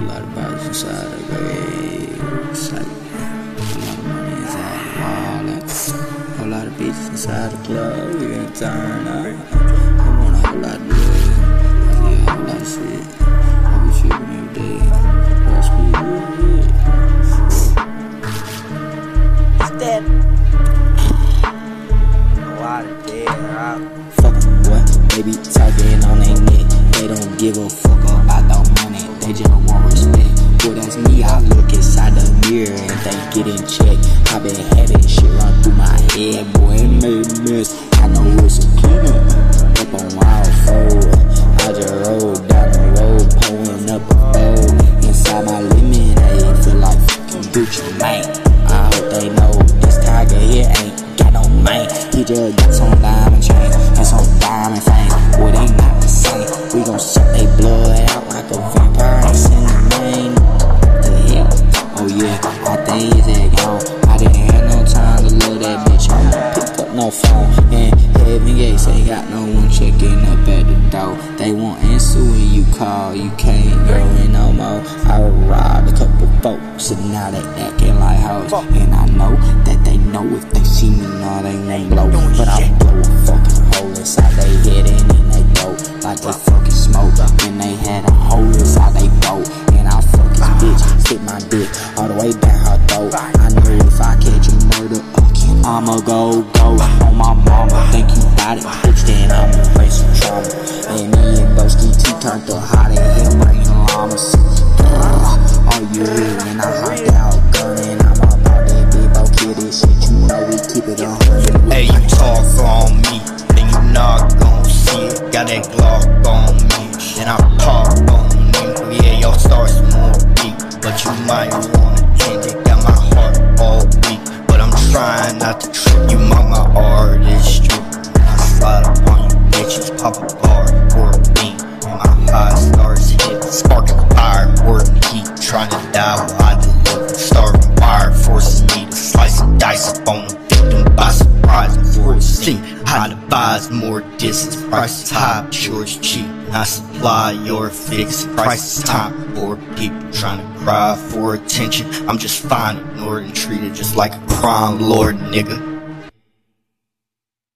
dolar bazılar veysel Onlar beni zervalet Onlar bir sarkla yutana Aman havlar blue Diye Step Fuck what? They be talking on their neck. They don't give a fuck they just want respect. Boy, that's me. I look inside the mirror and they get in check. I been having shit run through my head, boy. It made mess. I know it's a killer. Up on wild four. I just roll down the road, pulling up a fold. Inside my lemonade, feel like fucking Gucci Mane. I hope they know this tiger here ain't got no man. He just got some diamond chain and some diamond fame. Boy, they not the same. We gon' no phone. And heaven gates ain't got no one checking up at the door. They won't answer when you call. You can't go in no more. I robbed a couple folks and now they acting like hoes. And I know that they know if they see me, no, they ain't low. But I blow a fucking hole inside they head and then they go like they fucking smoke. And they had a hole inside they boat. And I fuck his bitch, stick my dick all the way down her throat. I know if I catch a murder I'ma go go on my mama. Think you got it, bitch? Then I'ma face some trauma. And me and Boski T turned to hot and him bringing llamas. Are you real? And I hopped out gunning. I'm about that big bow kid. This shit, you know we keep it hundred. Hey, you talk on me, then you not gon' see it. Got that Glock on me, then I pop on you. Yeah, your stars more weak, but you might trying not to trip. You my my artistry. I slide up on you bitches, pop a bar for a beat. And my high stars hit, sparking fire, word and heat. Trying to die while I deliver, starving wire, forcing me to slice and dice up on the victim by surprise and foresee how to buys more distance. Price high, yours cheap. I supply your fix. Price time for people trying to cry for attention. I'm just fine, ignored and treated just like a crime lord, nigga.